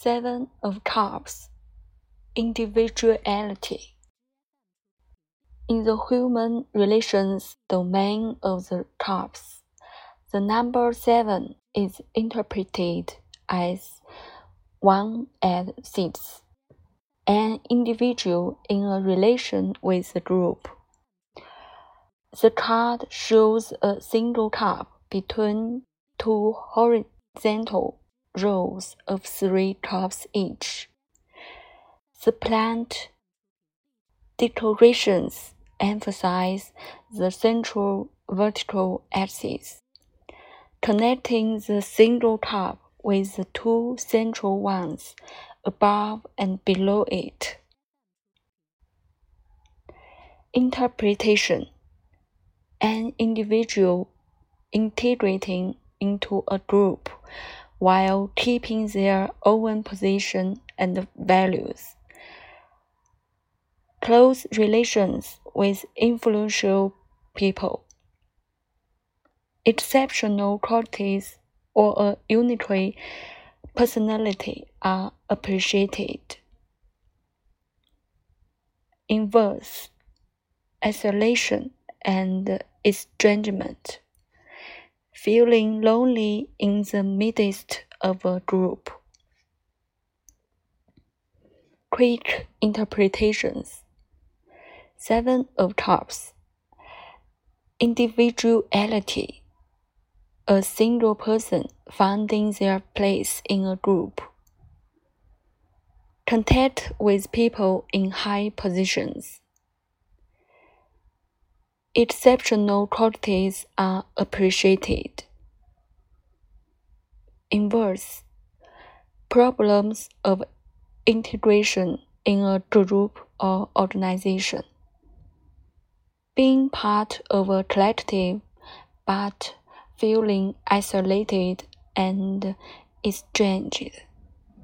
Seven of Cups Individuality. In the human relations domain of the cups, the number seven is interpreted as one and six, an individual in a relation with a group. The card shows a single cup between two horizontal rows of three cups each. The plant decorations emphasize the central vertical axis, connecting the single cup with the two central ones above and below it. Interpretation An individual integrating into a group while keeping their own position and values. Close relations with influential people. Exceptional qualities or a unique personality are appreciated. Inverse, isolation and estrangement feeling lonely in the midst of a group. Quick interpretations Seven of Cups Individuality A single person finding their place in a group. Contact with people in high positions. Exceptional qualities are appreciated. Inverse problems of integration in a group or organization. Being part of a collective but feeling isolated and estranged.